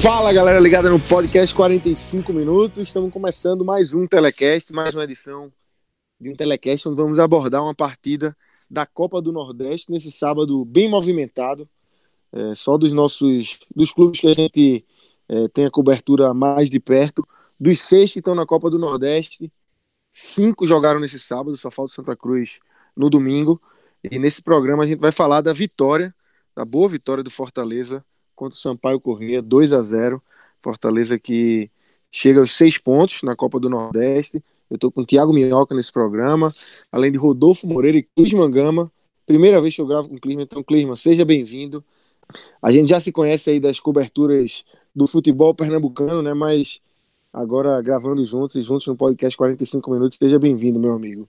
Fala galera ligada no podcast 45 minutos. Estamos começando mais um telecast, mais uma edição de um telecast onde vamos abordar uma partida da Copa do Nordeste nesse sábado bem movimentado. É, só dos nossos dos clubes que a gente é, tem a cobertura mais de perto. Dos seis que estão na Copa do Nordeste, cinco jogaram nesse sábado, só falta Santa Cruz no domingo. E nesse programa a gente vai falar da vitória, da boa vitória do Fortaleza contra o Sampaio Corrêa, 2 a 0 Fortaleza que chega aos seis pontos na Copa do Nordeste. Eu estou com o Thiago Minhoca nesse programa, além de Rodolfo Moreira e Clisman Gama. Primeira vez que eu gravo com o Clisman, então Clisman, seja bem-vindo. A gente já se conhece aí das coberturas do futebol pernambucano, né? Mas agora gravando juntos e juntos no podcast 45 minutos, seja bem-vindo, meu amigo.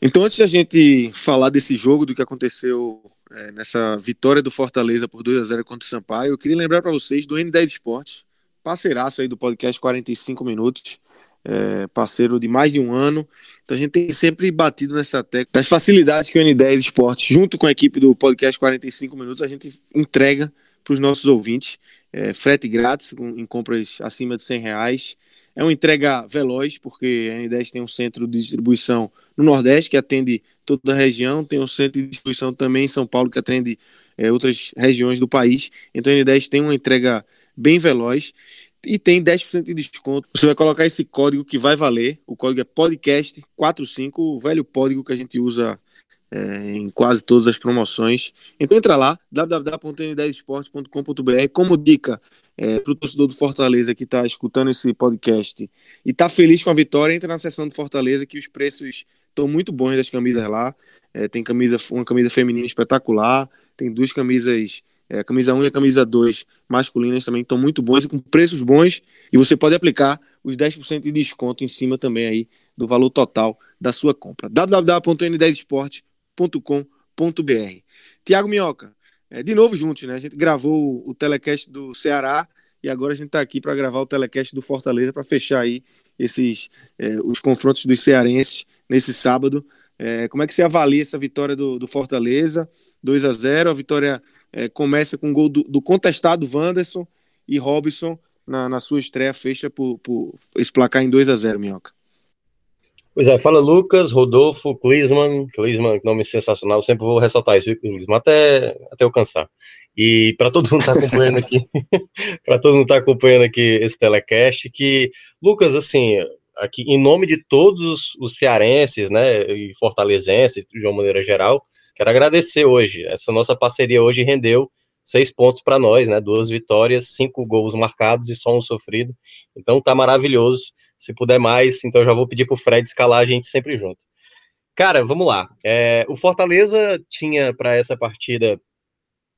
Então, antes da gente falar desse jogo, do que aconteceu é, nessa vitória do Fortaleza por 2 a 0 contra o Sampaio, eu queria lembrar para vocês do N10 Esportes, parceiraço aí do podcast 45 minutos, é, parceiro de mais de um ano. Então a gente tem sempre batido nessa tecla das facilidades que o N10 Esportes, junto com a equipe do podcast 45 minutos, a gente entrega para os nossos ouvintes. É, frete grátis em compras acima de 100 reais. É uma entrega veloz, porque a N10 tem um centro de distribuição no Nordeste que atende toda a região, tem um centro de distribuição também em São Paulo que atende é, outras regiões do país. Então a N10 tem uma entrega bem veloz e tem 10% de desconto. Você vai colocar esse código que vai valer. O código é podcast45, o velho código que a gente usa é, em quase todas as promoções. Então entra lá, www.n10esporte.com.br. Como dica é, para o torcedor do Fortaleza que está escutando esse podcast e está feliz com a vitória, entra na seção do Fortaleza que os preços estão muito bons das camisas lá. É, tem camisa, uma camisa feminina espetacular, tem duas camisas é, camisa 1 e camisa 2 masculinas também estão muito bons e com preços bons. E você pode aplicar os 10% de desconto em cima também aí do valor total da sua compra. www.n10esporte.com.br Tiago Minhoca, é, de novo juntos, né? A gente gravou o telecast do Ceará e agora a gente está aqui para gravar o telecast do Fortaleza para fechar aí esses é, os confrontos dos cearenses nesse sábado. É, como é que você avalia essa vitória do, do Fortaleza? 2 a 0 a vitória é, começa com o gol do, do, contestado Wanderson e Robson na, na sua estreia fecha por, por esse placar em 2 a 0 Minhoca. Pois é, fala Lucas, Rodolfo, Klisman, Klisman, nome sensacional, eu sempre vou ressaltar isso, Klisman, até, até eu cansar. E para todo mundo que tá acompanhando aqui, para todo mundo que tá acompanhando aqui esse telecast, que, Lucas, assim, aqui em nome de todos os cearenses, né, e fortalezenses, de uma maneira geral, Quero agradecer hoje. Essa nossa parceria hoje rendeu seis pontos para nós, né? Duas vitórias, cinco gols marcados e só um sofrido. Então tá maravilhoso. Se puder mais, então já vou pedir pro Fred escalar a gente sempre junto. Cara, vamos lá. É, o Fortaleza tinha para essa partida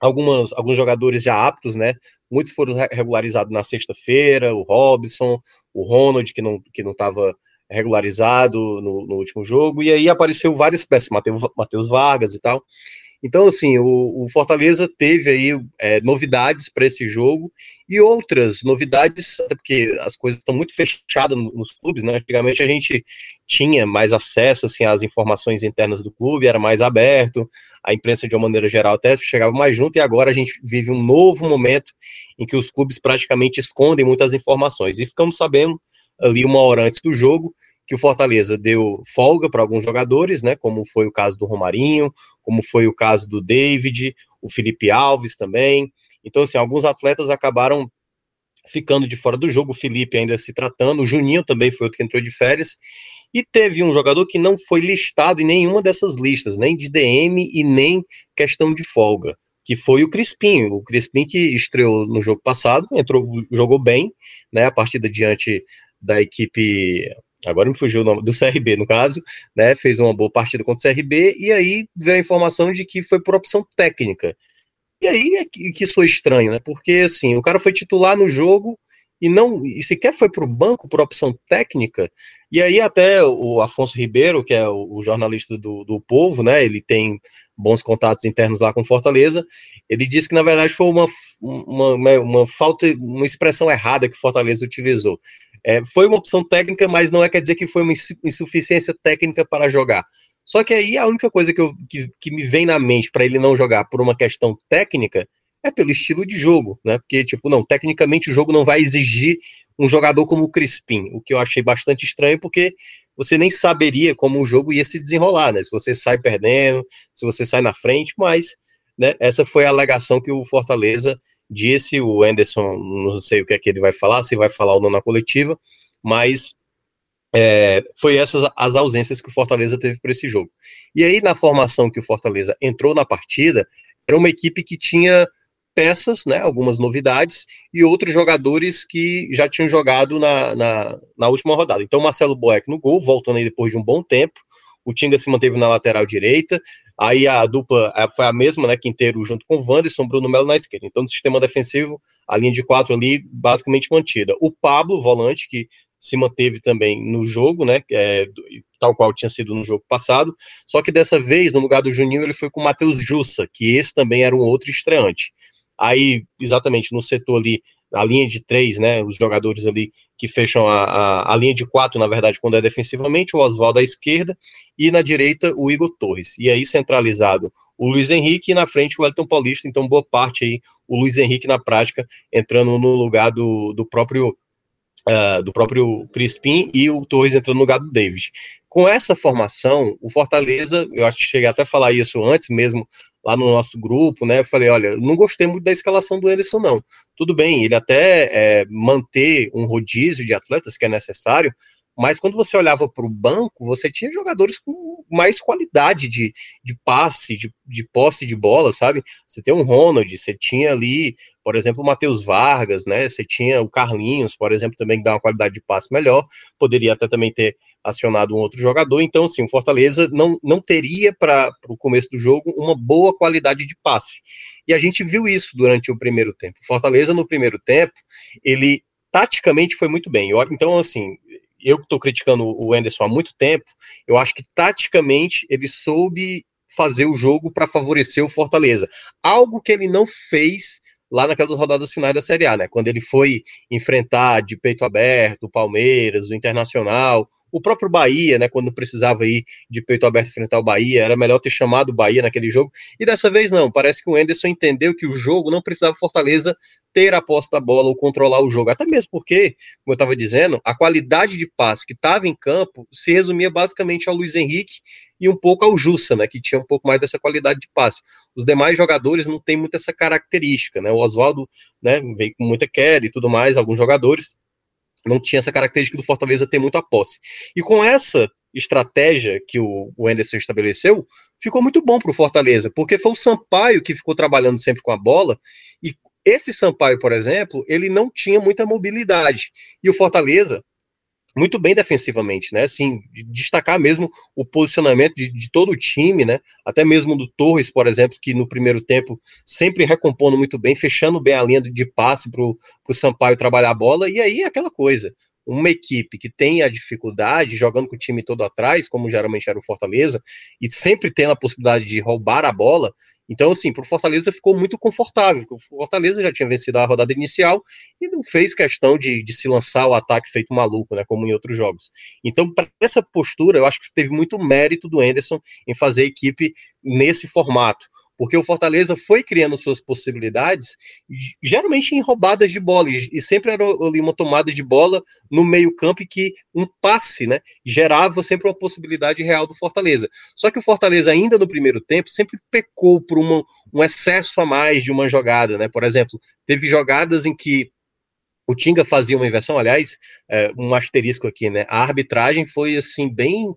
algumas, alguns jogadores já aptos, né? Muitos foram regularizados na sexta-feira, o Robson, o Ronald, que não que não estava regularizado no, no, último jogo, e aí apareceu várias peças, Matheus Vargas e tal. Então, assim, o, o Fortaleza teve aí é, novidades para esse jogo e outras novidades, até porque as coisas estão muito fechadas nos clubes, né? Antigamente a gente tinha mais acesso assim, às informações internas do clube, era mais aberto, a imprensa de uma maneira geral até chegava mais junto, e agora a gente vive um novo momento em que os clubes praticamente escondem muitas informações. E ficamos sabendo ali uma hora antes do jogo, que o Fortaleza deu folga para alguns jogadores, né, como foi o caso do Romarinho, como foi o caso do David, o Felipe Alves também. Então, assim, alguns atletas acabaram ficando de fora do jogo, o Felipe ainda se tratando, o Juninho também foi outro que entrou de férias, E teve um jogador que não foi listado em nenhuma dessas listas, nem de DM e nem questão de folga, que foi o Crispim. O Crispim que estreou no jogo passado, entrou, jogou bem, né? A partida diante da equipe agora me fugiu o nome, do CRB, no caso, né, fez uma boa partida contra o CRB, e aí veio a informação de que foi por opção técnica. E aí é que, que isso foi estranho, né, porque, assim, o cara foi titular no jogo e não, e sequer foi para o banco por opção técnica, e aí até o Afonso Ribeiro, que é o, o jornalista do, do Povo, né, ele tem bons contatos internos lá com Fortaleza, ele disse que, na verdade, foi uma, uma, uma falta, uma expressão errada que Fortaleza utilizou. É, foi uma opção técnica, mas não é quer dizer que foi uma insuficiência técnica para jogar. Só que aí a única coisa que, eu, que, que me vem na mente para ele não jogar por uma questão técnica é pelo estilo de jogo, né? Porque, tipo, não, tecnicamente o jogo não vai exigir um jogador como o Crispim, o que eu achei bastante estranho, porque você nem saberia como o jogo ia se desenrolar, né? Se você sai perdendo, se você sai na frente, mas né, essa foi a alegação que o Fortaleza disse, o Anderson, não sei o que é que ele vai falar, se vai falar ou não na coletiva, mas é, foi essas as ausências que o Fortaleza teve para esse jogo. E aí, na formação que o Fortaleza entrou na partida, era uma equipe que tinha peças, né, algumas novidades, e outros jogadores que já tinham jogado na, na, na última rodada. Então, Marcelo Boeck no gol, voltando aí depois de um bom tempo, o Tinga se manteve na lateral direita, aí a dupla foi a mesma, né, Quinteiro junto com o Wanderson, Bruno Melo na esquerda. Então, no sistema defensivo, a linha de quatro ali basicamente mantida. O Pablo, volante, que se manteve também no jogo, né, é, tal qual tinha sido no jogo passado, só que dessa vez, no lugar do Juninho, ele foi com o Matheus Jussa, que esse também era um outro estreante. Aí, exatamente, no setor ali, a linha de três, né, os jogadores ali que fecham a, a, a, linha de quatro, na verdade, quando é defensivamente, o Oswaldo à esquerda, e na direita o Igor Torres. E aí, centralizado, o Luiz Henrique, e na frente o Elton Paulista, então boa parte aí, o Luiz Henrique na prática, entrando no lugar do, do próprio Uh, do próprio Crispim e o Torres entrando no lugar do David. Com essa formação, o Fortaleza, eu acho que cheguei até a falar isso antes mesmo lá no nosso grupo, né? Eu falei, olha, não gostei muito da escalação do Ederson, não. Tudo bem, ele até é, manter um rodízio de atletas que é necessário, mas quando você olhava para o banco, você tinha jogadores com mais qualidade de, de passe, de, de posse de bola, sabe? Você tem um Ronald, você tinha ali, por exemplo, o Matheus Vargas, né? Você tinha o Carlinhos, por exemplo, também que dá uma qualidade de passe melhor. Poderia até também ter acionado um outro jogador. Então, assim, o Fortaleza não, não teria para o começo do jogo uma boa qualidade de passe. E a gente viu isso durante o primeiro tempo. O Fortaleza, no primeiro tempo, ele taticamente foi muito bem. Então, assim, eu que estou criticando o Anderson há muito tempo, eu acho que taticamente ele soube fazer o jogo para favorecer o Fortaleza. Algo que ele não fez lá naquelas rodadas finais da Série A, né? Quando ele foi enfrentar de peito aberto o Palmeiras, o Internacional, o próprio Bahia, né, quando precisava ir de peito aberto enfrentar o Bahia, era melhor ter chamado o Bahia naquele jogo. E dessa vez não, parece que o Enderson entendeu que o jogo não precisava Fortaleza ter a posse da bola ou controlar o jogo. Até mesmo porque, como eu estava dizendo, a qualidade de passe que estava em campo se resumia basicamente ao Luiz Henrique e um pouco ao Jussa, né, que tinha um pouco mais dessa qualidade de passe. Os demais jogadores não têm muito essa característica, né? O Oswaldo, né, veio com muita queda e tudo mais, alguns jogadores não tinha essa característica do Fortaleza ter muita posse. E com essa estratégia que o Anderson estabeleceu, ficou muito bom para o Fortaleza, porque foi o Sampaio que ficou trabalhando sempre com a bola, e esse Sampaio, por exemplo, ele não tinha muita mobilidade. E o Fortaleza, muito bem defensivamente, né? Assim, destacar mesmo o posicionamento de, de, todo o time, né? Até mesmo do Torres, por exemplo, que no primeiro tempo sempre recompondo muito bem, fechando bem a linha de passe para o Sampaio trabalhar a bola, e aí aquela coisa. Uma equipe que tem a dificuldade, jogando com o time todo atrás, como geralmente era o Fortaleza, e sempre tendo a possibilidade de roubar a bola, então, assim, para o Fortaleza ficou muito confortável. O Fortaleza já tinha vencido a rodada inicial e não fez questão de, de se lançar o ataque feito maluco, né, como em outros jogos. Então, para essa postura, eu acho que teve muito mérito do Enderson em fazer a equipe nesse formato porque o Fortaleza foi criando suas possibilidades, geralmente em roubadas de bola, e sempre era ali uma tomada de bola no meio-campo e que um passe, né, gerava sempre uma possibilidade real do Fortaleza. Só que o Fortaleza, ainda no primeiro tempo, sempre pecou por uma, um excesso a mais de uma jogada, né? Por exemplo, teve jogadas em que o Tinga fazia uma inversão, aliás, é, um asterisco aqui, né? A arbitragem foi assim bem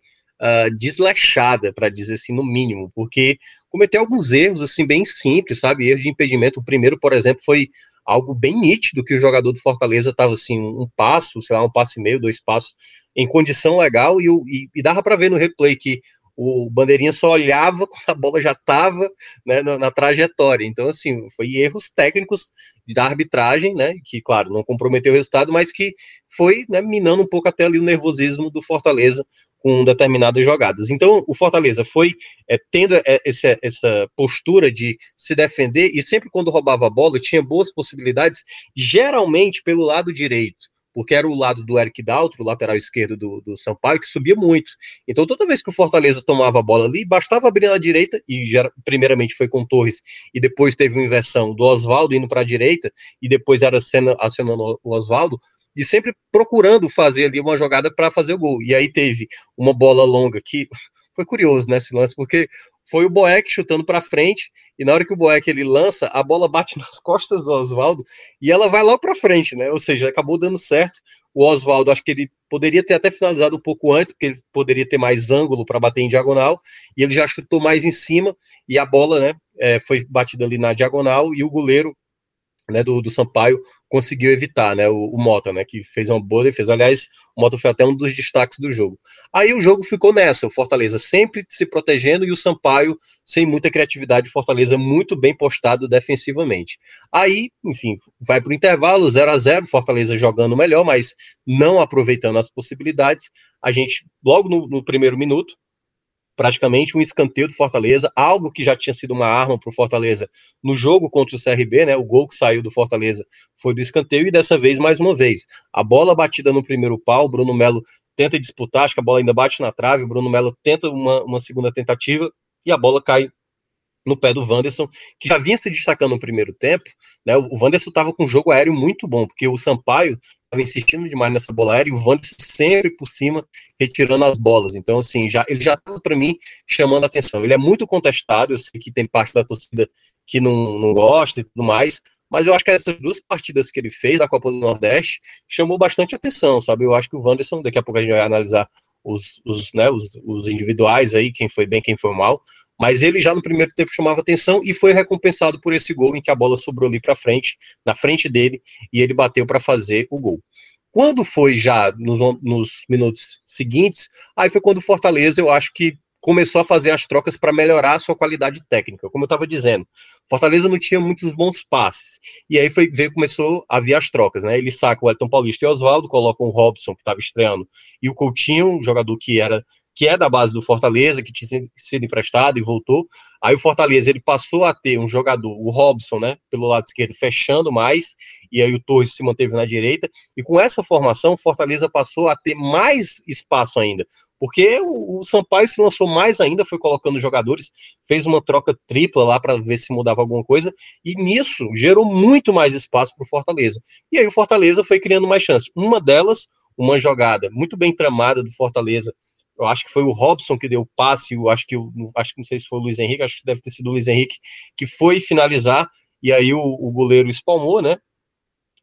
uh, desleixada, para dizer assim, no mínimo, porque cometeu alguns erros assim bem simples, sabe? Erros de impedimento. O primeiro, por exemplo, foi algo bem nítido que o jogador do Fortaleza estava assim, um passo, sei lá, um passo e meio, dois passos, em condição legal, e, e, e dava para ver no replay que o Bandeirinha só olhava quando a bola já estava né, na, na, trajetória. Então, assim, foi erros técnicos da arbitragem, né, que, claro, não comprometeu o resultado, mas que foi né, minando um pouco até ali o nervosismo do Fortaleza com determinadas jogadas. Então, o Fortaleza foi é, tendo é, essa, essa postura de se defender e sempre quando roubava a bola tinha boas possibilidades, geralmente pelo lado direito porque era o lado do Eric Daltro, lateral esquerdo do, do Sampaio, que subia muito. Então, toda vez que o Fortaleza tomava a bola ali, bastava abrir na direita, e primeiramente foi com Torres, e depois teve uma inversão do Oswaldo indo para a direita, e depois era acionando o Oswaldo, e sempre procurando fazer ali uma jogada para fazer o gol. E aí teve uma bola longa que foi curioso nesse né, lance, porque foi o Boeck chutando para frente, e na hora que o Boeck ele lança, a bola bate nas costas do Oswaldo e ela vai lá para frente, né? Ou seja, acabou dando certo. O Oswaldo, acho que ele poderia ter até finalizado um pouco antes, porque ele poderia ter mais ângulo para bater em diagonal, e ele já chutou mais em cima, e a bola, né, é, foi batida ali na diagonal, e o goleiro né, do, do Sampaio conseguiu evitar, né, o, o, Mota, né, que fez uma boa defesa. Aliás, o Mota foi até um dos destaques do jogo. Aí o jogo ficou nessa, o Fortaleza sempre se protegendo e o Sampaio sem muita criatividade, o Fortaleza muito bem postado defensivamente. Aí, enfim, vai para o intervalo, 0 a 0 Fortaleza jogando melhor, mas não aproveitando as possibilidades. A gente, logo no, no primeiro minuto, praticamente um escanteio do Fortaleza, algo que já tinha sido uma arma para o Fortaleza no jogo contra o CRB, né? O gol que saiu do Fortaleza foi do escanteio e dessa vez mais uma vez. A bola batida no primeiro pau, Bruno Melo tenta disputar, acho que a bola ainda bate na trave, o Bruno Melo tenta uma, uma segunda tentativa e a bola cai no pé do Wanderson, que já vinha se destacando no primeiro tempo, né? O Wanderson estava com um jogo aéreo muito bom, porque o Sampaio estava insistindo demais nessa bola aérea e o Wanderson sempre por cima retirando as bolas. Então, assim, já, ele já estava para mim chamando a atenção. Ele é muito contestado, eu sei que tem parte da torcida que não, não gosta e tudo mais, mas eu acho que essas duas partidas que ele fez da Copa do Nordeste chamou bastante atenção, sabe? Eu acho que o Wanderson, daqui a pouco a gente vai analisar os, os, né, os, os individuais aí, quem foi bem, quem foi mal, mas ele já no primeiro tempo chamava atenção e foi recompensado por esse gol em que a bola sobrou ali para frente, na frente dele, e ele bateu para fazer o gol. Quando foi já no, nos minutos seguintes, aí foi quando o Fortaleza, eu acho que começou a fazer as trocas para melhorar a sua qualidade técnica. Como eu estava dizendo, Fortaleza não tinha muitos bons passes. E aí foi, veio, começou a vir as trocas, né? Ele saca o Elton Paulista e Oswaldo, coloca o Robson, que estava estreando, e o Coutinho, um jogador que era que é da base do Fortaleza, que tinha sido emprestado e voltou. Aí o Fortaleza ele passou a ter um jogador, o Robson, né, pelo lado esquerdo, fechando mais, e aí o Torres se manteve na direita. E com essa formação, o Fortaleza passou a ter mais espaço ainda, porque o, o Sampaio se lançou mais ainda, foi colocando jogadores, fez uma troca tripla lá para ver se mudava alguma coisa, e nisso gerou muito mais espaço para o Fortaleza. E aí o Fortaleza foi criando mais chances. Uma delas, uma jogada muito bem tramada do Fortaleza eu acho que foi o Robson que deu o passe, eu acho que eu, acho que não sei se foi o Luiz Henrique, acho que deve ter sido o Luiz Henrique que foi finalizar e aí o, o goleiro espalmou, né?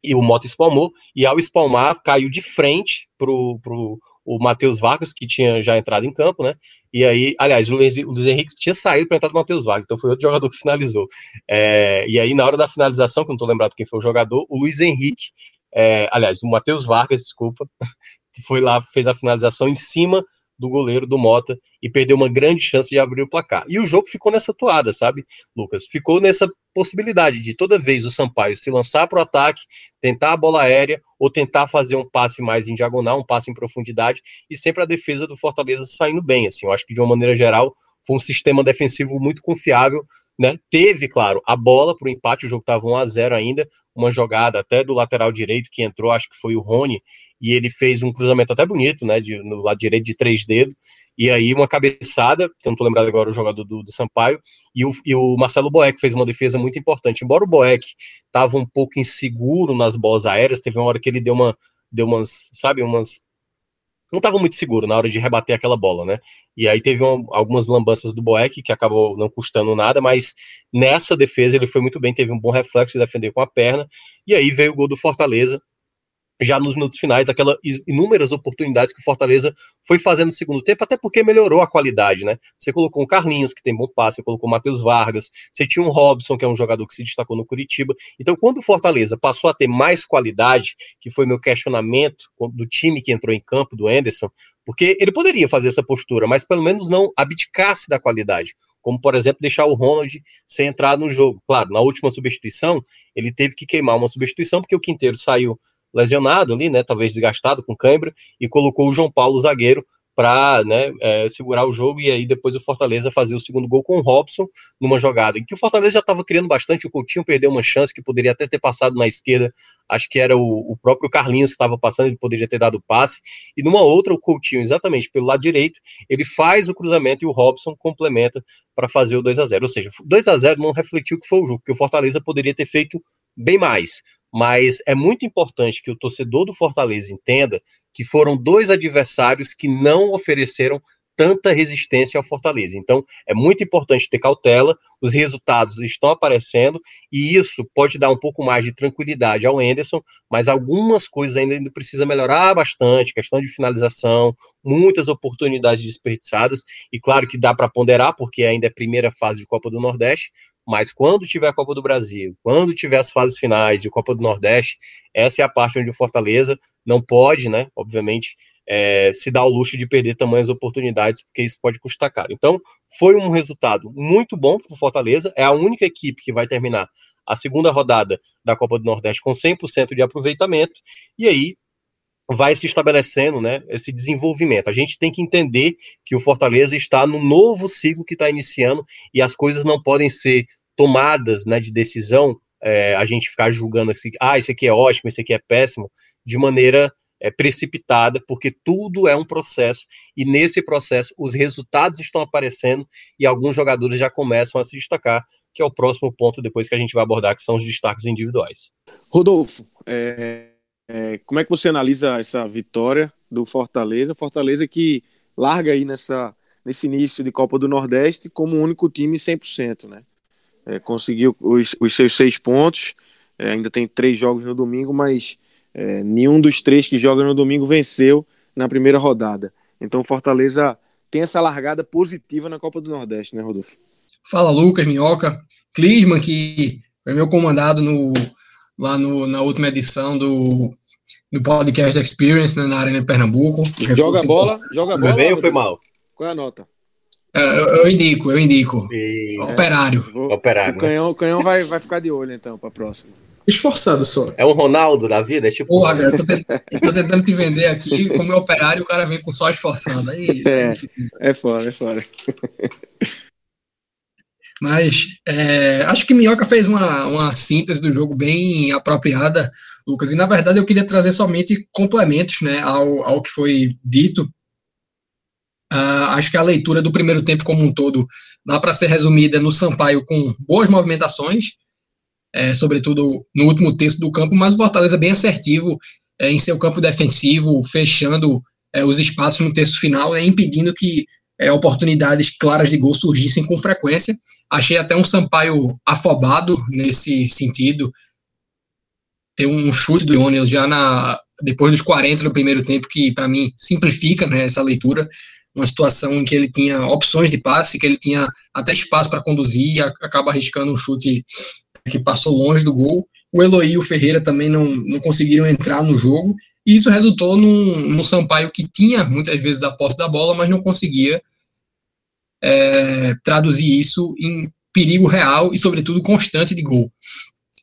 E o Mota espalmou e ao espalmar caiu de frente pro, pro o Matheus Vargas que tinha já entrado em campo, né? E aí, aliás, o Luiz, o Luiz Henrique tinha saído para entrar do Matheus Vargas, então foi outro jogador que finalizou. É, e aí na hora da finalização, que eu não tô lembrado quem foi o jogador, o Luiz Henrique, é, aliás, o Matheus Vargas, desculpa, foi lá, fez a finalização em cima do goleiro do Mota e perdeu uma grande chance de abrir o placar. E o jogo ficou nessa toada, sabe, Lucas? Ficou nessa possibilidade de toda vez o Sampaio se lançar para o ataque, tentar a bola aérea ou tentar fazer um passe mais em diagonal, um passe em profundidade e sempre a defesa do Fortaleza saindo bem. Assim, eu acho que de uma maneira geral foi um sistema defensivo muito confiável. Né? Teve, claro, a bola para o empate, o jogo estava 1 a 0 ainda, uma jogada até do lateral direito que entrou, acho que foi o Rony, e ele fez um cruzamento até bonito, né, de, no lado direito de três dedos, e aí uma cabeçada, que eu não tô lembrado agora o jogador do, do Sampaio, e o, e o Marcelo Boeck fez uma defesa muito importante, embora o Boeck tava um pouco inseguro nas bolas aéreas, teve uma hora que ele deu uma, deu umas, sabe, umas não estava muito seguro na hora de rebater aquela bola, né? E aí teve uma, algumas lambanças do Boeck que acabou não custando nada, mas nessa defesa ele foi muito bem, teve um bom reflexo de defender com a perna. E aí veio o gol do Fortaleza, já nos minutos finais, aquelas inúmeras oportunidades que o Fortaleza foi fazendo no segundo tempo, até porque melhorou a qualidade, né? Você colocou o Carlinhos, que tem bom passe, você colocou o Matheus Vargas, você tinha um Robson, que é um jogador que se destacou no Curitiba. Então, quando o Fortaleza passou a ter mais qualidade, que foi meu questionamento do time que entrou em campo, do Anderson, porque ele poderia fazer essa postura, mas pelo menos não abdicasse da qualidade como por exemplo deixar o Ronald sem entrar no jogo. Claro, na última substituição, ele teve que queimar uma substituição porque o Quinteiro saiu lesionado ali, né, talvez desgastado com cãibra, e colocou o João Paulo zagueiro para né, é, segurar o jogo e aí depois o Fortaleza fazer o segundo gol com o Robson numa jogada em que o Fortaleza já estava criando bastante, o Coutinho perdeu uma chance que poderia até ter passado na esquerda, acho que era o, o próprio Carlinhos que estava passando, ele poderia ter dado passe, e numa outra o Coutinho, exatamente pelo lado direito, ele faz o cruzamento e o Robson complementa para fazer o 2 a 0 ou seja, 2 a 0 não refletiu o que foi o jogo, porque o Fortaleza poderia ter feito bem mais, mas é muito importante que o torcedor do Fortaleza entenda que foram dois adversários que não ofereceram tanta resistência ao Fortaleza. Então, é muito importante ter cautela, os resultados estão aparecendo e isso pode dar um pouco mais de tranquilidade ao Enderson, mas algumas coisas ainda, precisa melhorar bastante, questão de finalização, muitas oportunidades desperdiçadas e claro que dá para ponderar porque ainda é primeira fase de Copa do Nordeste, mas quando tiver a Copa do Brasil, quando tiver as fases finais de Copa do Nordeste, essa é a parte onde o Fortaleza não pode, né, obviamente, é, se dar o luxo de perder tamanhas oportunidades, porque isso pode custar caro. Então, foi um resultado muito bom para o Fortaleza, é a única equipe que vai terminar a segunda rodada da Copa do Nordeste com 100% de aproveitamento, e aí vai se estabelecendo né, esse desenvolvimento. A gente tem que entender que o Fortaleza está no novo ciclo que está iniciando e as coisas não podem ser tomadas né, de decisão, é, a gente ficar julgando assim, ah, esse aqui é ótimo, esse aqui é péssimo, de maneira é, precipitada, porque tudo é um processo e nesse processo os resultados estão aparecendo e alguns jogadores já começam a se destacar, que é o próximo ponto depois que a gente vai abordar, que são os destaques individuais. Rodolfo, é é, como é que você analisa essa vitória do Fortaleza? Fortaleza que larga aí nessa, nesse início de Copa do Nordeste como o único time 100%, né? É, conseguiu os, os, seus seis pontos, é, ainda tem três jogos no domingo, mas é, nenhum dos três que joga no domingo venceu na primeira rodada. Então Fortaleza tem essa largada positiva na Copa do Nordeste, né, Rodolfo? Fala, Lucas, Minhoca. Clisman, que foi meu comandado no, lá no, na última edição do, do Podcast Experience né, na Arena Pernambuco. Joga a bola, joga a bola. Foi bem ou foi mal? Qual é a nota? É, eu, eu, indico, eu indico. E... Operário. Vou, Operário. O canhão, o canhão vai, vai ficar de olho então para a próxima. Esforçado só. É um Ronaldo da vida? É tipo... Porra, eu tô, tentando, eu tô tentando te vender aqui como é operário o cara vem com só esforçando. Aí, é, é, é fora, é fora. Mas é, acho que Minhoca fez uma, uma síntese do jogo bem apropriada, Lucas. E na verdade eu queria trazer somente complementos né, ao, ao que foi dito. Uh, acho que a leitura do primeiro tempo como um todo dá para ser resumida no Sampaio com boas movimentações, é, sobretudo no último terço do campo, mas o Fortaleza bem assertivo é, em seu campo defensivo, fechando é, os espaços no terço final, né, impedindo que é, oportunidades claras de gol surgissem com frequência. Achei até um Sampaio afobado nesse sentido. Tem um chute do Ioniel já na, depois dos 40 do primeiro tempo, que para mim simplifica né, essa leitura. Uma situação em que ele tinha opções de passe, que ele tinha até espaço para conduzir e acaba arriscando um chute que passou longe do gol. O Eloy e o Ferreira também não, não conseguiram entrar no jogo e isso resultou num, num Sampaio que tinha muitas vezes a posse da bola, mas não conseguia é, traduzir isso em perigo real e, sobretudo, constante de gol.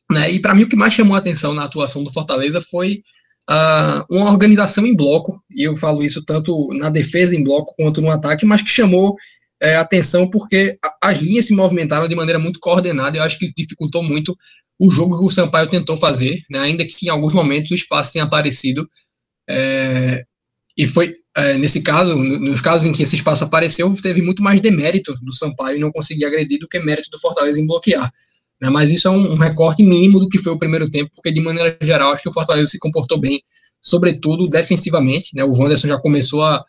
Né? E para mim o que mais chamou a atenção na atuação do Fortaleza foi uh, uma organização em bloco, e eu falo isso tanto na defesa em bloco quanto no ataque, mas que chamou é, atenção porque as linhas se movimentaram de maneira muito coordenada, e eu acho que dificultou muito o jogo que o Sampaio tentou fazer, né, ainda que em alguns momentos o espaço tenha aparecido. É, e foi, é, nesse caso, nos casos em que esse espaço apareceu, teve muito mais demérito do Sampaio não conseguir agredir do que mérito do Fortaleza em bloquear. Né, mas isso é um, um, recorte mínimo do que foi o primeiro tempo, porque de maneira geral acho que o Fortaleza se comportou bem, sobretudo defensivamente. Né, o Wanderson já começou a,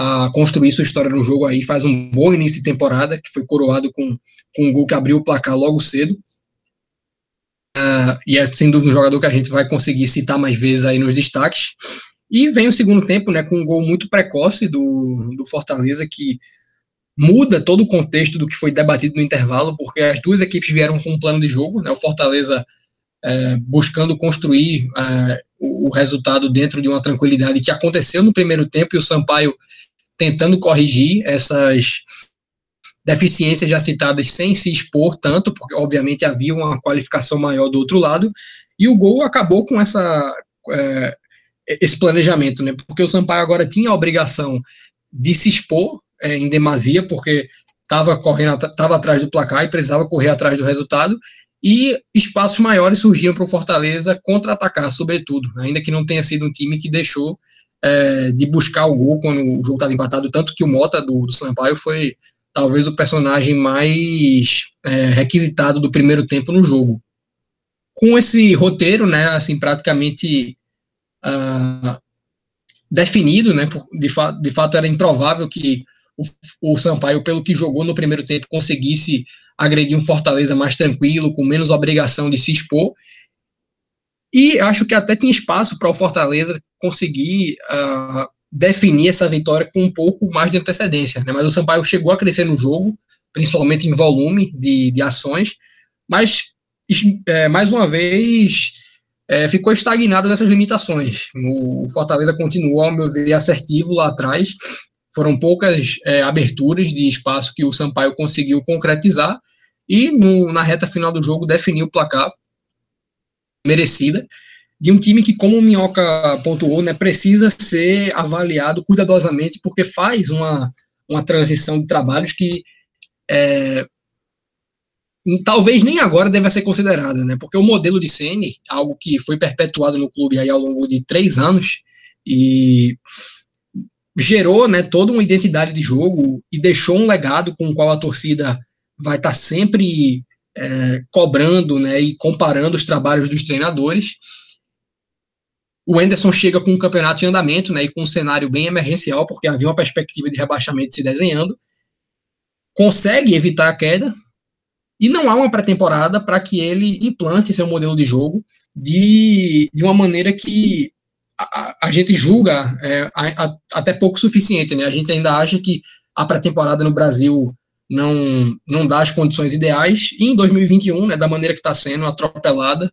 a construir sua história no jogo aí, faz um bom início de temporada, que foi coroado com, com um gol que abriu o placar logo cedo. uh, e é sem dúvida um jogador que a gente vai conseguir citar mais vezes aí nos destaques. E vem o segundo tempo, né, com um gol muito precoce do, do Fortaleza, que muda todo o contexto do que foi debatido no intervalo, porque as duas equipes vieram com um plano de jogo, né, o Fortaleza é, buscando construir é, o, o, resultado dentro de uma tranquilidade que aconteceu no primeiro tempo, e o Sampaio tentando corrigir essas deficiências já citadas sem se expor tanto, porque obviamente havia uma qualificação maior do outro lado, e o gol acabou com essa é, esse planejamento, né? Porque o Sampaio agora tinha a obrigação de se expor é, em demasia, porque estava correndo, estava atrás do placar e precisava correr atrás do resultado, e espaços maiores surgiam para o Fortaleza contra-atacar, sobretudo, ainda que não tenha sido um time que deixou é, de buscar o gol quando o jogo estava empatado, tanto que o Mota do, do Sampaio foi talvez o personagem mais é, requisitado do primeiro tempo no jogo. Com esse roteiro, né, assim, praticamente uh, definido, né? De, fa de fato, era improvável que o, o Sampaio, pelo que jogou no primeiro tempo, conseguisse agredir um Fortaleza mais tranquilo, com menos obrigação de se expor. E acho que até tinha espaço para o Fortaleza conseguir uh, definir essa vitória com um pouco mais de antecedência. Né? Mas o Sampaio chegou a crescer no jogo, principalmente em volume de, de ações, mas é, mais uma vez é, ficou estagnado nessas limitações. O Fortaleza continuou, ao meu ver, assertivo lá atrás. Foram poucas é, aberturas de espaço que o Sampaio conseguiu concretizar e no, na reta final do jogo definiu o placar merecida de um time que, como o Minhoca pontuou, né, precisa ser avaliado cuidadosamente porque faz uma, uma transição de trabalhos que é, talvez nem agora deva ser considerada, né? Porque o modelo de Ceni, algo que foi perpetuado no clube aí ao longo de três anos e gerou, né, toda uma identidade de jogo e deixou um legado com o qual a torcida vai estar tá sempre é, cobrando, né, e comparando os trabalhos dos treinadores. O Enderson chega com um campeonato em andamento, né, e com um cenário bem emergencial, porque havia uma perspectiva de rebaixamento se desenhando. Consegue evitar a queda, e não há uma pré-temporada para que ele implante seu modelo de jogo de, de uma maneira que a, a gente julga é, a, a, até pouco suficiente. Né? A gente ainda acha que a pré-temporada no Brasil não, não dá as condições ideais. E em 2021, né, da maneira que está sendo atropelada,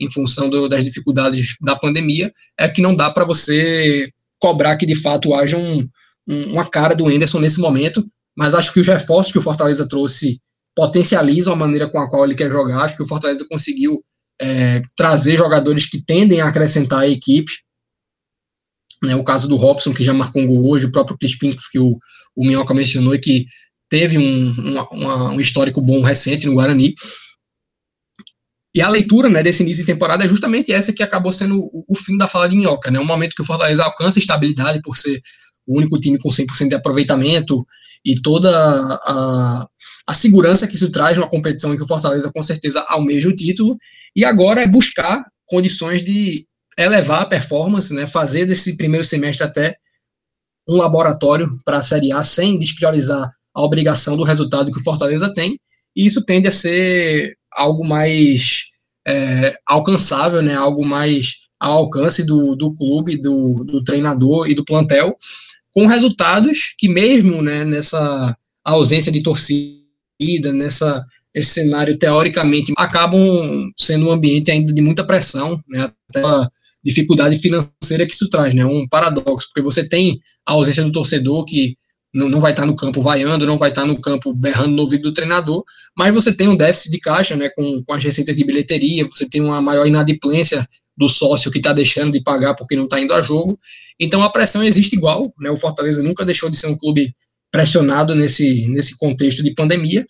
em função do, das dificuldades da pandemia, é que não dá para você cobrar que de fato haja um, um, uma cara do Enderson nesse momento. Mas acho que os reforços que o Fortaleza trouxe potencializam a maneira com a qual ele quer jogar. Acho que o Fortaleza conseguiu é, trazer jogadores que tendem a acrescentar a equipe. Né, o caso do Robson, que já marcou um gol hoje, o próprio Crispim, que o, o Minhoca mencionou, e que teve um, uma, um histórico bom recente no Guarani. E a leitura né, desse início de temporada é justamente essa que acabou sendo o, o fim da fala de Minhoca. Né, um momento que o Fortaleza alcança estabilidade por ser o único time com 100% de aproveitamento, e toda a, a segurança que isso traz numa competição em que o Fortaleza com certeza almeja o título, e agora é buscar condições de elevar a performance, né, fazer desse primeiro semestre até um laboratório para a Série A sem despriorizar a obrigação do resultado que o Fortaleza tem, e isso tende a ser algo mais é, alcançável, né, algo mais ao alcance do, do clube, do, do treinador e do plantel, com resultados que mesmo né, nessa ausência de torcida, nessa esse cenário teoricamente acabam sendo um ambiente ainda de muita pressão, né, até a dificuldade financeira que isso traz, né, um paradoxo, porque você tem a ausência do torcedor que não, não vai estar no campo vaiando, não vai estar no campo berrando no ouvido do treinador, mas você tem um déficit de caixa, né, com, com as receitas de bilheteria, você tem uma maior inadimplência do sócio que está deixando de pagar porque não está indo a jogo, então a pressão existe igual, né? O Fortaleza nunca deixou de ser um clube pressionado nesse, nesse contexto de pandemia.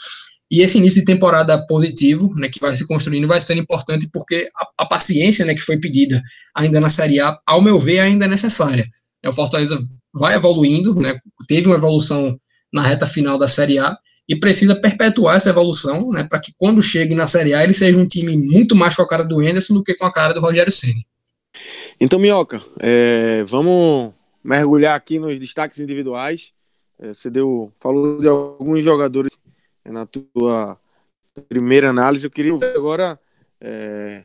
E esse início de temporada positivo, né, que vai se construindo, vai ser importante porque a, a, paciência, né, que foi pedida ainda na Série A, ao meu ver, ainda é necessária. É, o Fortaleza vai evoluindo, né, teve uma evolução na reta final da Série A e precisa perpetuar essa evolução, né, para que quando chegue na Série A ele seja um time muito mais com a cara do Anderson do que com a cara do Rogério Ceni. Então, Minhoca, é, vamos mergulhar aqui nos destaques individuais. É, você deu, falou de alguns jogadores na tua primeira análise. Eu queria ver agora é,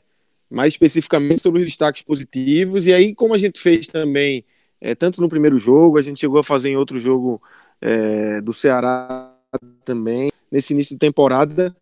mais especificamente sobre os destaques positivos. E aí, como a gente fez também, é, tanto no primeiro jogo, a gente chegou a fazer em outro jogo é, do Ceará também, nesse início de temporada,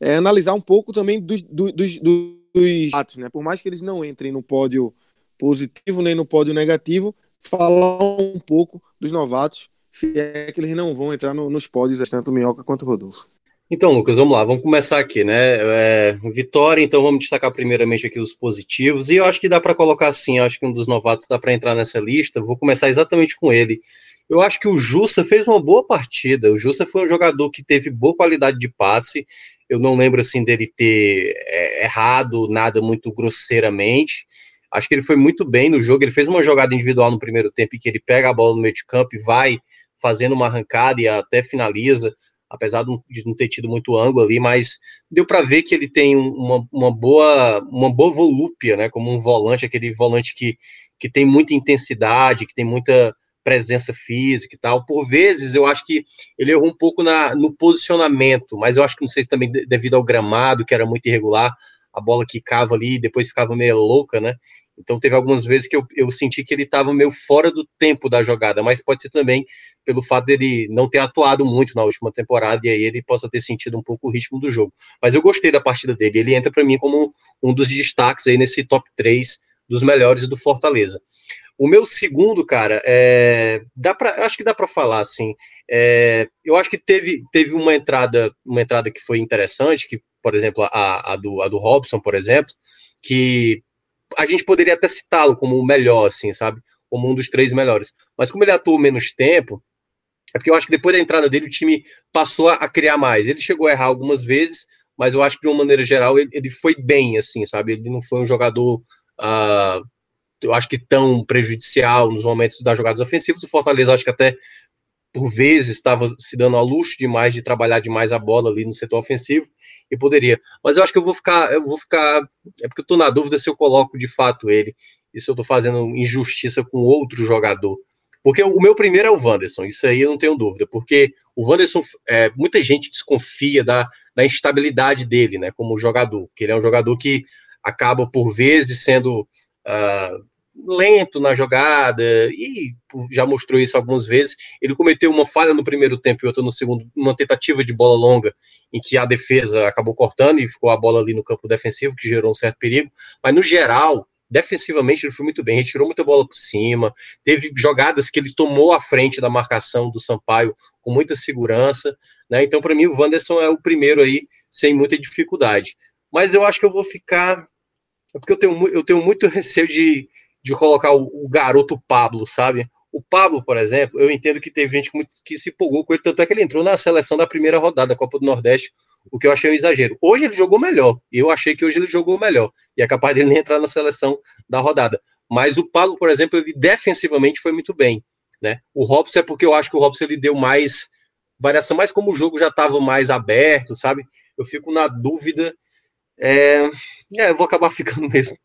é, analisar um pouco também dos, dos, dos, dos atos, né? Por mais que eles não entrem no pódio positivo nem no pódio negativo, falar um pouco dos novatos, se é que eles não vão entrar no, nos pódios, tanto Minhoca quanto Rodolfo. Então, Lucas, vamos lá, vamos começar aqui, né? É, vitória, então vamos destacar primeiramente aqui os positivos, e eu acho que dá para colocar assim, acho que um dos novatos dá para entrar nessa lista, vou começar exatamente com ele. Eu acho que o Jussa fez uma boa partida, o Jussa foi um jogador que teve boa qualidade de passe, eu não lembro assim dele ter é, errado nada muito grosseiramente, acho que ele foi muito bem no jogo, ele fez uma jogada individual no primeiro tempo, em que ele pega a bola no meio de campo e vai fazendo uma arrancada e até finaliza, apesar de não ter tido muito ângulo ali, mas deu para ver que ele tem uma, uma, boa uma boa volúpia, né, como um volante, aquele volante que, que tem muita intensidade, que tem muita presença física e tal. Por vezes eu acho que ele errou um pouco na, no posicionamento, mas eu acho que não sei se também devido ao gramado, que era muito irregular, a bola que cava ali depois ficava meio louca, né? Então teve algumas vezes que eu, eu senti que ele estava meio fora do tempo da jogada, mas pode ser também pelo fato dele não ter atuado muito na última temporada e aí ele possa ter sentido um pouco o ritmo do jogo. Mas eu gostei da partida dele, ele entra para mim como um dos destaques aí nesse top 3 dos melhores do Fortaleza. O meu segundo, cara, é, dá pra, acho que dá para falar assim. É, eu acho que teve, teve uma entrada, uma entrada que foi interessante, que, por exemplo, a, a, do, a do Robson, por exemplo, que a gente poderia até citá-lo como o melhor, assim, sabe? Como um dos três melhores. Mas como ele atuou menos tempo, é porque eu acho que depois da entrada dele, o time passou a criar mais. Ele chegou a errar algumas vezes, mas eu acho que de uma maneira geral ele, ele foi bem, assim, sabe? Ele não foi um jogador, uh, eu acho que tão prejudicial nos momentos das jogadas ofensivas. O Fortaleza acho que até por vezes estava se dando a luxo demais de trabalhar demais a bola ali no setor ofensivo e poderia. Mas eu acho que eu vou ficar, eu vou ficar, é porque eu estou na dúvida se eu coloco de fato ele e se eu estou fazendo injustiça com outro jogador. Porque o meu primeiro é o Wanderson, isso aí eu não tenho dúvida, porque o Wanderson, é, muita gente desconfia da, da instabilidade dele, né, como jogador, que ele é um jogador que acaba por vezes sendo uh, lento na jogada, e já mostrou isso algumas vezes. Ele cometeu uma falha no primeiro tempo e outra no segundo, uma tentativa de bola longa, em que a defesa acabou cortando e ficou a bola ali no campo defensivo, que gerou um certo perigo. Mas no geral, defensivamente ele foi muito bem, retirou muita bola por cima, teve jogadas que ele tomou à frente da marcação do Sampaio com muita segurança, né? Então, para mim, o Wanderson é o primeiro aí, sem muita dificuldade. Mas eu acho que eu vou ficar. É porque eu tenho, eu tenho muito receio de de colocar o, o, garoto Pablo, sabe? O Pablo, por exemplo, eu entendo que teve gente que se empolgou com ele, tanto é que ele entrou na seleção da primeira rodada da Copa do Nordeste, o que eu achei um exagero. Hoje ele jogou melhor, eu achei que hoje ele jogou melhor, e é capaz dele nem entrar na seleção da rodada. Mas o Pablo, por exemplo, ele defensivamente foi muito bem, né? O Robson é porque eu acho que o Robson ele deu mais variação, mas como o jogo já estava mais aberto, sabe? Eu fico na dúvida. É, é, eu vou acabar ficando mesmo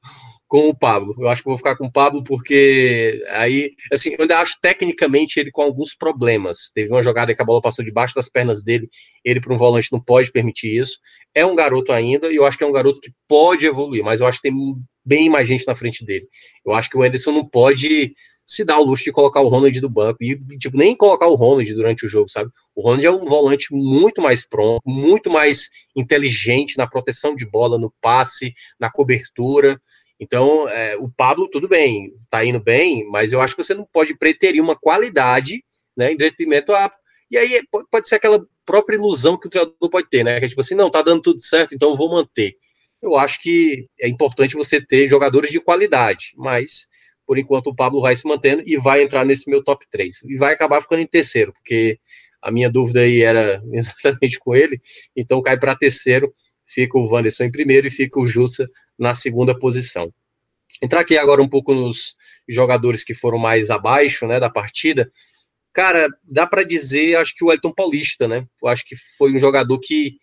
com o Pablo. Eu acho que vou ficar com o Pablo porque aí, assim, eu ainda acho tecnicamente ele com alguns problemas. Teve uma jogada que a bola passou debaixo das pernas dele, ele para um volante não pode permitir isso. É um garoto ainda e eu acho que é um garoto que pode evoluir, mas eu acho que tem bem mais gente na frente dele. Eu acho que o Anderson não pode se dar o luxo de colocar o Ronald do banco e, tipo, nem colocar o Ronald durante o jogo, sabe? O Ronald é um volante muito mais pronto, muito mais inteligente na proteção de bola, no passe, na cobertura. Então, é, o Pablo, tudo bem, tá indo bem, mas eu acho que você não pode preterir uma qualidade, né, em detrimento a. E aí pode ser aquela própria ilusão que o treinador pode ter, né? Que é tipo assim, não, tá dando tudo certo, então eu vou manter. Eu acho que é importante você ter jogadores de qualidade, mas por enquanto o Pablo vai se mantendo e vai entrar nesse meu top 3. E vai acabar ficando em terceiro, porque a minha dúvida aí era exatamente com ele, então cai para terceiro, fica o Wanderson em primeiro e fica o Jussa na segunda posição. Entrar aqui agora um pouco nos jogadores que foram mais abaixo, né, da partida. Cara, dá para dizer, acho que o Elton Paulista, né? Eu acho que foi um jogador que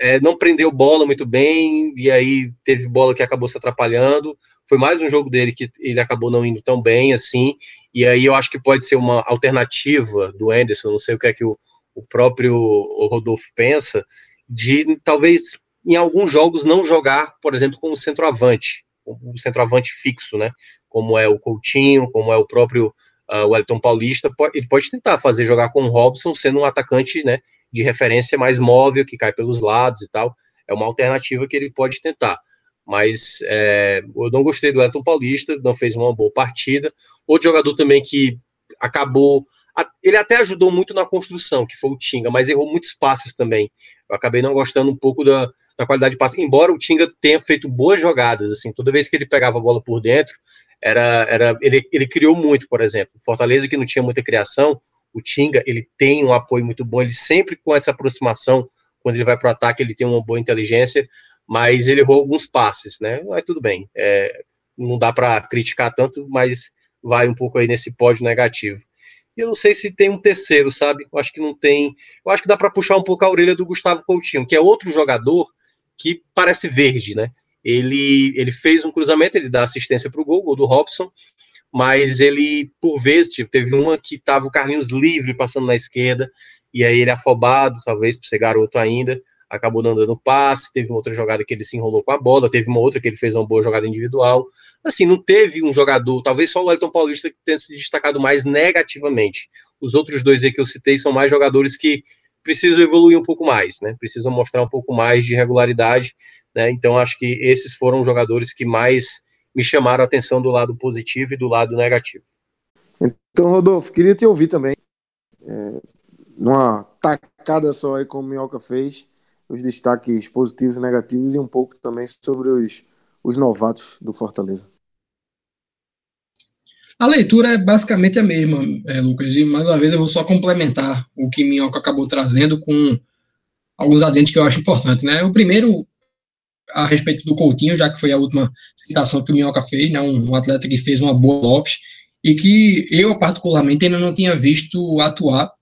é, não prendeu bola muito bem, e aí teve bola que acabou se atrapalhando. Foi mais um jogo dele que ele acabou não indo tão bem assim, e aí eu acho que pode ser uma alternativa do Anderson, não sei o que é que o, o próprio Rodolfo pensa, de talvez em alguns jogos não jogar, por exemplo, como centroavante, o centroavante fixo, né? Como é o Coutinho, como é o próprio uh, Wellington Paulista, ele pode tentar fazer jogar com o Robson, sendo um atacante, né? De referência mais móvel, que cai pelos lados e tal. É uma alternativa que ele pode tentar. Mas é, eu não gostei do Wellington Paulista, não fez uma boa partida. Outro jogador também que acabou ele até ajudou muito na construção, que foi o Tinga, mas errou muitos passes também. Eu acabei não gostando um pouco da, da qualidade de passe, embora o Tinga tenha feito boas jogadas, assim, toda vez que ele pegava a bola por dentro, era, era ele, ele criou muito, por exemplo. Fortaleza que não tinha muita criação, o Tinga, ele tem um apoio muito bom, ele sempre com essa aproximação, quando ele vai para o ataque, ele tem uma boa inteligência, mas ele errou alguns passes, né? Mas tudo bem, é, não dá para criticar tanto, mas vai um pouco aí nesse pódio negativo. E eu não sei se tem um terceiro, sabe? Eu acho que não tem. Eu acho que dá para puxar um pouco a orelha do Gustavo Coutinho, que é outro jogador que parece verde, né? Ele, ele fez um cruzamento, ele dá assistência para o gol, gol do Robson, mas ele, por vezes, tipo, teve uma que tava o Carlinhos livre passando na esquerda, e aí ele afobado, talvez por ser garoto ainda, acabou não dando passe, teve outra jogada que ele se enrolou com a bola, teve uma outra que ele fez uma boa jogada individual. Assim, não teve um jogador, talvez só o Elton Paulista que tenha se destacado mais negativamente. Os outros dois aí que eu citei são mais jogadores que precisam evoluir um pouco mais, né? Precisam mostrar um pouco mais de regularidade, né? Então acho que esses foram os jogadores que mais me chamaram a atenção do lado positivo e do lado negativo. Então, Rodolfo, queria te ouvir também. É, numa tacada só aí como o Minhoca fez, os destaques positivos e negativos e um pouco também sobre os, os novatos do Fortaleza. A leitura é basicamente a mesma, é, Lucas, e mais uma vez eu vou só complementar o que Minhoca acabou trazendo com alguns adentes que eu acho importantes. Né? O primeiro, a respeito do Coutinho, já que foi a última citação que o Minhoca fez, né? um, um atleta que fez uma boa Lopes, e que eu, particularmente, ainda não tinha visto atuar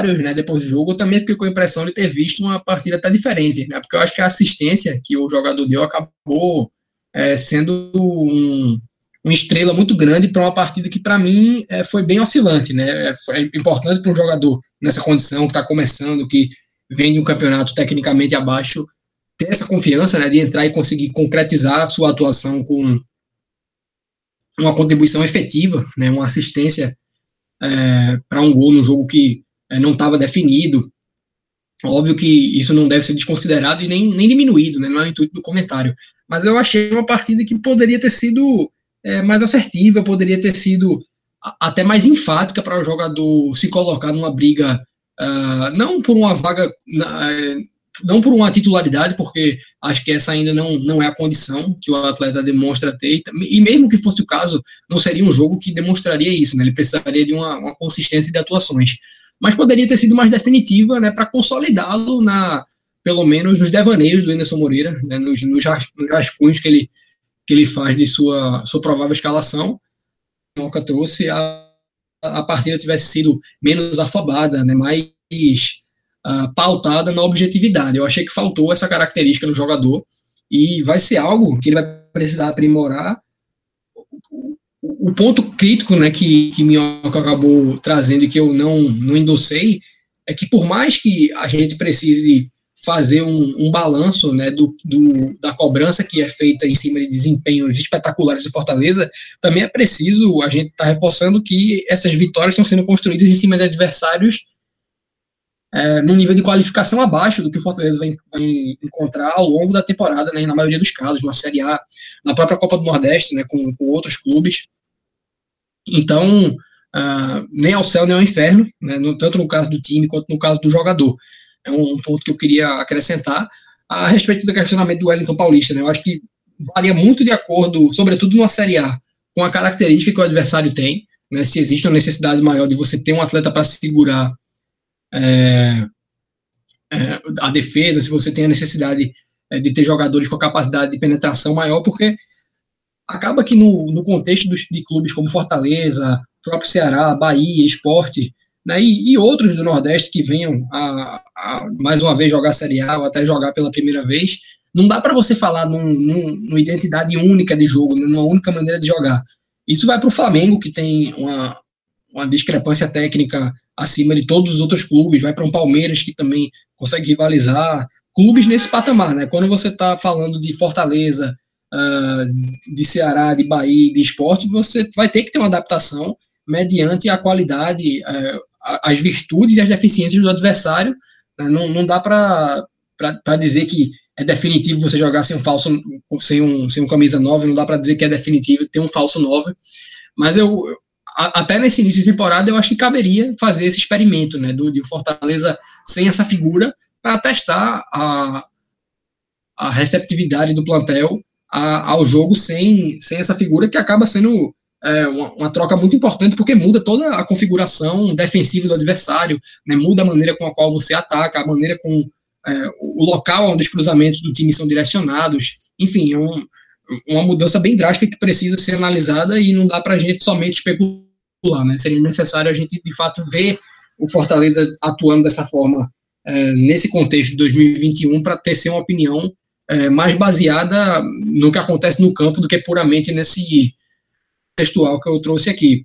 né, depois do jogo, eu também fiquei com a impressão de ter visto uma partida até diferente, né, porque eu acho que a assistência que o jogador deu acabou é, sendo um, uma estrela muito grande para uma partida que, para mim, é, foi bem oscilante. Né, é, foi importante para um jogador nessa condição, que está começando, que vem de um campeonato tecnicamente abaixo, ter essa confiança né, de entrar e conseguir concretizar a sua atuação com uma contribuição efetiva, né, uma assistência é, para um gol no jogo que é, não estava definido. Óbvio que isso não deve ser desconsiderado e nem, nem diminuído, né? não é o intuito do comentário. Mas eu achei uma partida que poderia ter sido é, mais assertiva, poderia ter sido até mais enfática para o jogador se colocar numa briga, uh, não por uma vaga, uh, não por uma titularidade, porque acho que essa ainda não, não é a condição que o atleta demonstra ter, e mesmo que fosse o caso, não seria um jogo que demonstraria isso, né? ele precisaria de uma, uma consistência de atuações mas poderia ter sido mais definitiva, né, para consolidá-lo na, pelo menos nos devaneios do Anderson Moreira, né, nos, nos rascunhos que ele, que ele faz de sua, sua provável escalação. O Moca trouxe a, a partida tivesse sido menos afobada, né, mais uh, pautada na objetividade. Eu achei que faltou essa característica no jogador e vai ser algo que ele vai precisar aprimorar o ponto crítico né, que, que Minhoca acabou trazendo e que eu não, não endossei é que por mais que a gente precise fazer um, um balanço né, do, do, da cobrança que é feita em cima de desempenhos espetaculares de Fortaleza, também é preciso a gente estar tá reforçando que essas vitórias estão sendo construídas em cima de adversários é, num nível de qualificação abaixo do que o Fortaleza vai, vai, encontrar ao longo da temporada, né, na maioria dos casos, na Série A, na própria Copa do Nordeste, né, com, com outros clubes. Então, uh, nem ao céu nem ao inferno, né, no, tanto no caso do time quanto no caso do jogador. É um, ponto que eu queria acrescentar a respeito do questionamento do Wellington Paulista. Né, eu acho que varia muito de acordo, sobretudo na Série A, com a característica que o adversário tem. Né, se existe uma necessidade maior de você ter um atleta para segurar é, é, a defesa, se você tem a necessidade é, de ter jogadores com a capacidade de penetração maior, porque acaba que no, no contexto dos, de clubes como Fortaleza, próprio Ceará, Bahia, Esporte, né, e, e, outros do Nordeste que venham a, a, mais uma vez jogar Série A ou até jogar pela primeira vez, não dá para você falar num, num, numa identidade única de jogo, né, numa única maneira de jogar. Isso vai para o Flamengo, que tem uma, uma discrepância técnica acima de todos os outros clubes, vai para um Palmeiras que também consegue rivalizar, clubes nesse patamar, né? Quando você está falando de Fortaleza, uh, de Ceará, de Bahia, de esporte, você vai ter que ter uma adaptação mediante a qualidade, uh, as virtudes e as deficiências do adversário. Né? Não, não dá para dizer que é definitivo você jogar sem um falso, sem um, sem um camisa 9, não dá para dizer que é definitivo ter um falso 9, mas eu, até nesse início de temporada, eu acho que caberia fazer esse experimento, né, do, de Fortaleza sem essa figura, para testar a, a receptividade do plantel a, ao jogo sem, sem essa figura, que acaba sendo é, uma, uma, troca muito importante, porque muda toda a configuração defensiva do adversário, né, muda a maneira com a qual você ataca, a maneira com é, o local onde os cruzamentos do time são direcionados, enfim, é um, uma mudança bem drástica que precisa ser analisada e não dá para a gente somente especular, né? Seria necessário a gente, de fato, ver o Fortaleza atuando dessa forma é, nesse contexto de 2021 para ter ser uma opinião é, mais baseada no que acontece no campo do que puramente nesse textual que eu trouxe aqui.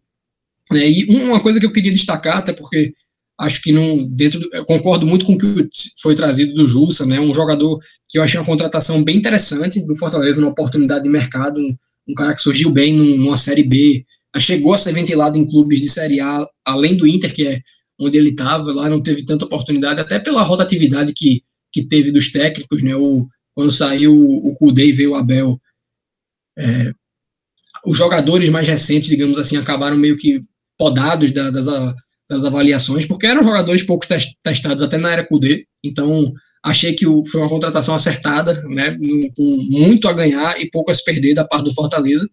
É, e uma coisa que eu queria destacar, até porque acho que não dentro do, concordo muito com o que foi trazido do Jussa, né? Um jogador que eu achei uma contratação bem interessante do Fortaleza, uma oportunidade de mercado, um, um cara que surgiu bem numa série B, chegou a ser ventilado em clubes de série A, além do Inter, que é onde ele estava, lá não teve tanta oportunidade, até pela rotatividade que, que teve dos técnicos, né? O, quando saiu o Kudê e veio o Abel, é, os jogadores mais recentes, digamos assim, acabaram meio que podados da, das, das avaliações, porque eram jogadores pouco testados até na era QD, então achei que foi uma contratação acertada, né, com muito a ganhar e pouco a se perder da parte do Fortaleza.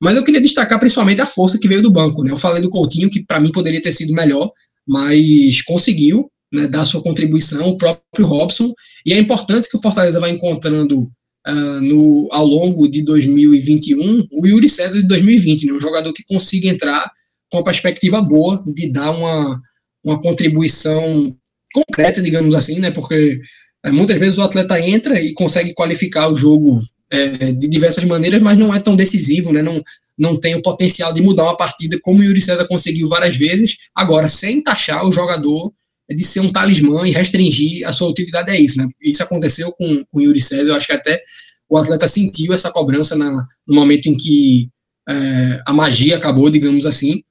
Mas eu queria destacar principalmente a força que veio do banco. Né? Eu falei do Coutinho, que para mim poderia ter sido melhor, mas conseguiu né, dar sua contribuição, o próprio Robson. E é importante que o Fortaleza vá encontrando uh, no, ao longo de 2021 o Yuri César de 2020, né, um jogador que consiga entrar com uma perspectiva boa de dar uma, uma contribuição concreta, digamos assim, né? Porque é, muitas vezes o atleta entra e consegue qualificar o jogo é, de diversas maneiras, mas não é tão decisivo, né? Não, não tem o potencial de mudar uma partida como o Yuri César conseguiu várias vezes. Agora, sem taxar o jogador de ser um talismã e restringir a sua utilidade, é isso, né? Isso aconteceu com, com o Yuri César, eu acho que até o atleta sentiu essa cobrança na, no momento em que é, a magia acabou, digamos assim,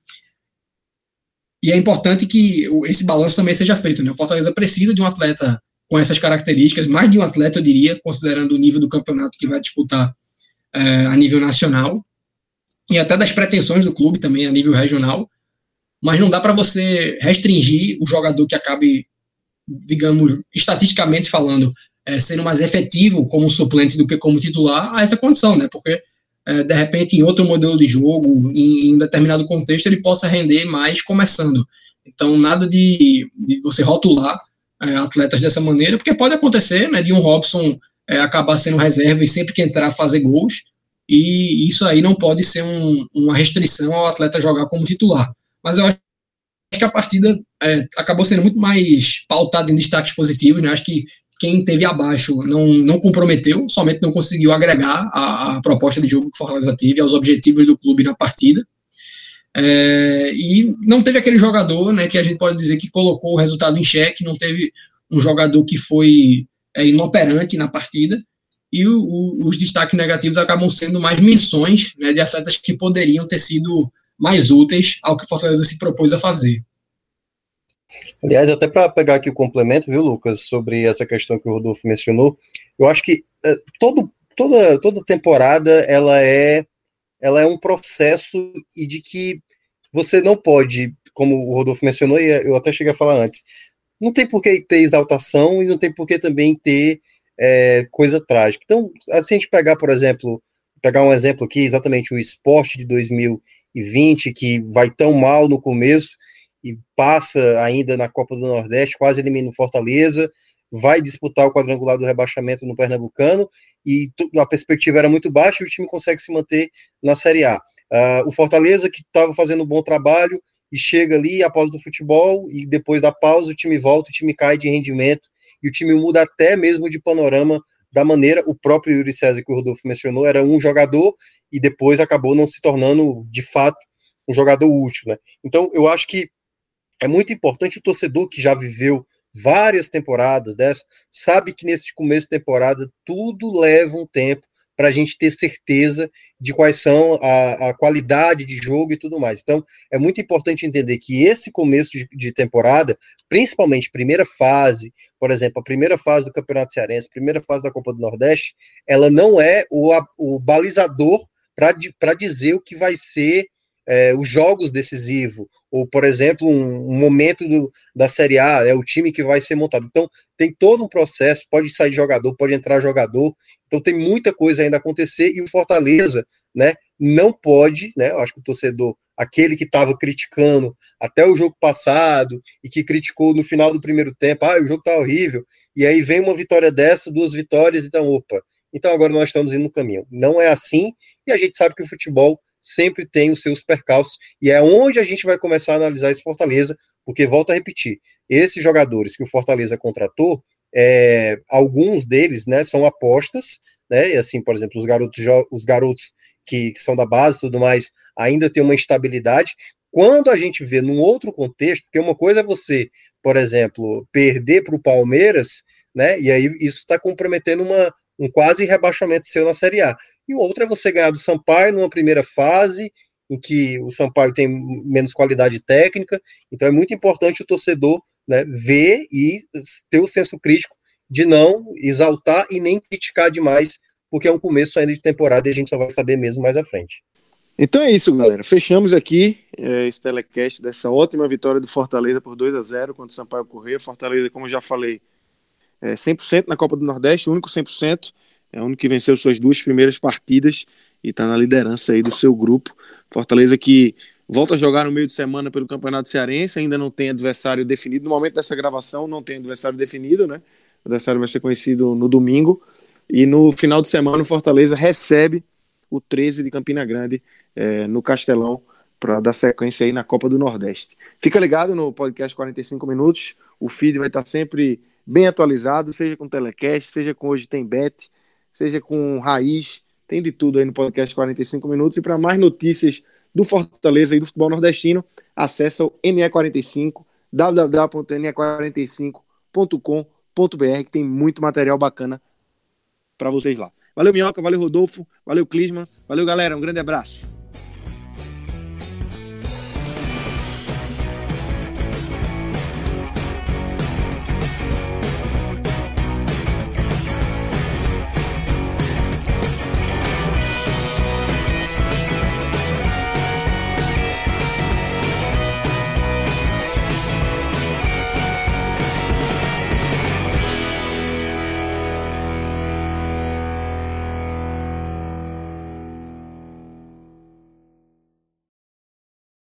e é importante que esse balanço também seja feito. Né? O Fortaleza precisa de um atleta com essas características, mais de um atleta, eu diria, considerando o nível do campeonato que vai disputar é, a nível nacional, e até das pretensões do clube também a nível regional. Mas não dá para você restringir o jogador que acabe, digamos, estatisticamente falando, é, sendo mais efetivo como suplente do que como titular a essa condição, né? Porque é, de repente, em outro modelo de jogo, em, em, um determinado contexto, ele possa render mais começando. Então, nada de, de você rotular é, atletas dessa maneira, porque pode acontecer né, de um Robson acabar sendo reserva e sempre que entrar fazer gols, e isso aí não pode ser um, uma restrição ao atleta jogar como titular. Mas eu acho que a partida é, acabou sendo muito mais pautada em destaques positivos, né? Acho que quem teve abaixo não, não comprometeu, somente não conseguiu agregar a, a proposta de jogo que Fortaleza teve aos objetivos do clube na partida. É, e não teve aquele jogador né, que a gente pode dizer que colocou o resultado em xeque, não teve um jogador que foi é, inoperante na partida, e o, o, os destaques negativos acabam sendo mais menções né, de atletas que poderiam ter sido mais úteis ao que o Fortaleza se propôs a fazer. Aliás, até para pegar aqui o complemento, viu, Lucas, sobre essa questão que o Rodolfo mencionou, eu acho que é, todo, toda, toda temporada ela é, ela é um processo e de que você não pode, como o Rodolfo mencionou, e eu até cheguei a falar antes, não tem por que ter exaltação e não tem por que também ter é, coisa trágica. Então, se a gente pegar, por exemplo, pegar um exemplo aqui, exatamente o esporte de 2020, que vai tão mal no começo, e passa ainda na Copa do Nordeste, quase elimina o Fortaleza, vai disputar o quadrangular do rebaixamento no Pernambucano, e a perspectiva era muito baixa e o time consegue se manter na Série A. Uh, o Fortaleza, que estava fazendo um bom trabalho, e chega ali após do futebol, e depois da pausa o time volta, o time cai de rendimento, e o time muda até mesmo de panorama da maneira, o próprio Yuri César, que o Rodolfo mencionou, era um jogador, e depois acabou não se tornando, de fato, um jogador útil, né? Então, eu acho que é muito importante o torcedor que já viveu várias temporadas dessa, sabe que nesse começo de temporada tudo leva um tempo para a gente ter certeza de quais são a, a, qualidade de jogo e tudo mais. Então, é muito importante entender que esse começo de, de, temporada, principalmente primeira fase, por exemplo, a primeira fase do Campeonato Cearense, primeira fase da Copa do Nordeste, ela não é o, o balizador para dizer o que vai ser é, os jogos decisivos, ou, por exemplo, um, um momento do, da Série A, é o time que vai ser montado. Então, tem todo um processo, pode sair jogador, pode entrar jogador, então tem muita coisa ainda a acontecer, e o Fortaleza, né, não pode, né, eu acho que o torcedor, aquele que estava criticando até o jogo passado, e que criticou no final do primeiro tempo, ah, o jogo tá horrível, e aí vem uma vitória dessa, duas vitórias, então, opa, então agora nós estamos indo no caminho. Não é assim, e a gente sabe que o futebol sempre tem os seus percalços, e é onde a gente vai começar a analisar esse Fortaleza, porque, volto a repetir, esses jogadores que o Fortaleza contratou, é, alguns deles, né, são apostas, né, e assim, por exemplo, os garotos, os garotos que, que são da base e tudo mais, ainda tem uma instabilidade, quando a gente vê num outro contexto, porque uma coisa é você, por exemplo, perder para o Palmeiras, né? E aí isso está comprometendo uma, um quase rebaixamento seu na Série A e o outro é você ganhar do Sampaio numa primeira fase, em que o Sampaio tem menos qualidade técnica, então é muito importante o torcedor né, ver e ter o senso crítico de não exaltar e nem criticar demais, porque é um começo ainda de temporada e a gente só vai saber mesmo mais à frente. Então é isso, galera. Fechamos aqui é, esse telecast dessa ótima vitória do Fortaleza por 2 a 0 contra o Sampaio Correia. Fortaleza, como já falei, é 100% na Copa do Nordeste, único 100%. É o único que venceu suas duas primeiras partidas e está na liderança aí do seu grupo. Fortaleza que volta a jogar no meio de semana pelo Campeonato Cearense, ainda não tem adversário definido. No momento dessa gravação, não tem adversário definido, né? O adversário vai ser conhecido no domingo. E no final de semana, o Fortaleza recebe o 13 de Campina Grande é, no Castelão para dar sequência aí na Copa do Nordeste. Fica ligado no podcast 45 minutos. O feed vai estar sempre bem atualizado, seja com telecast, seja com hoje tem bet seja com raiz, tem de tudo aí no podcast 45 minutos. E para mais notícias do Fortaleza e do futebol nordestino, acessa o NE45, www.ne45.com.br, que tem muito material bacana para vocês lá. Valeu, Minhoca, valeu, Rodolfo, valeu, Clisma, valeu, galera, um grande abraço.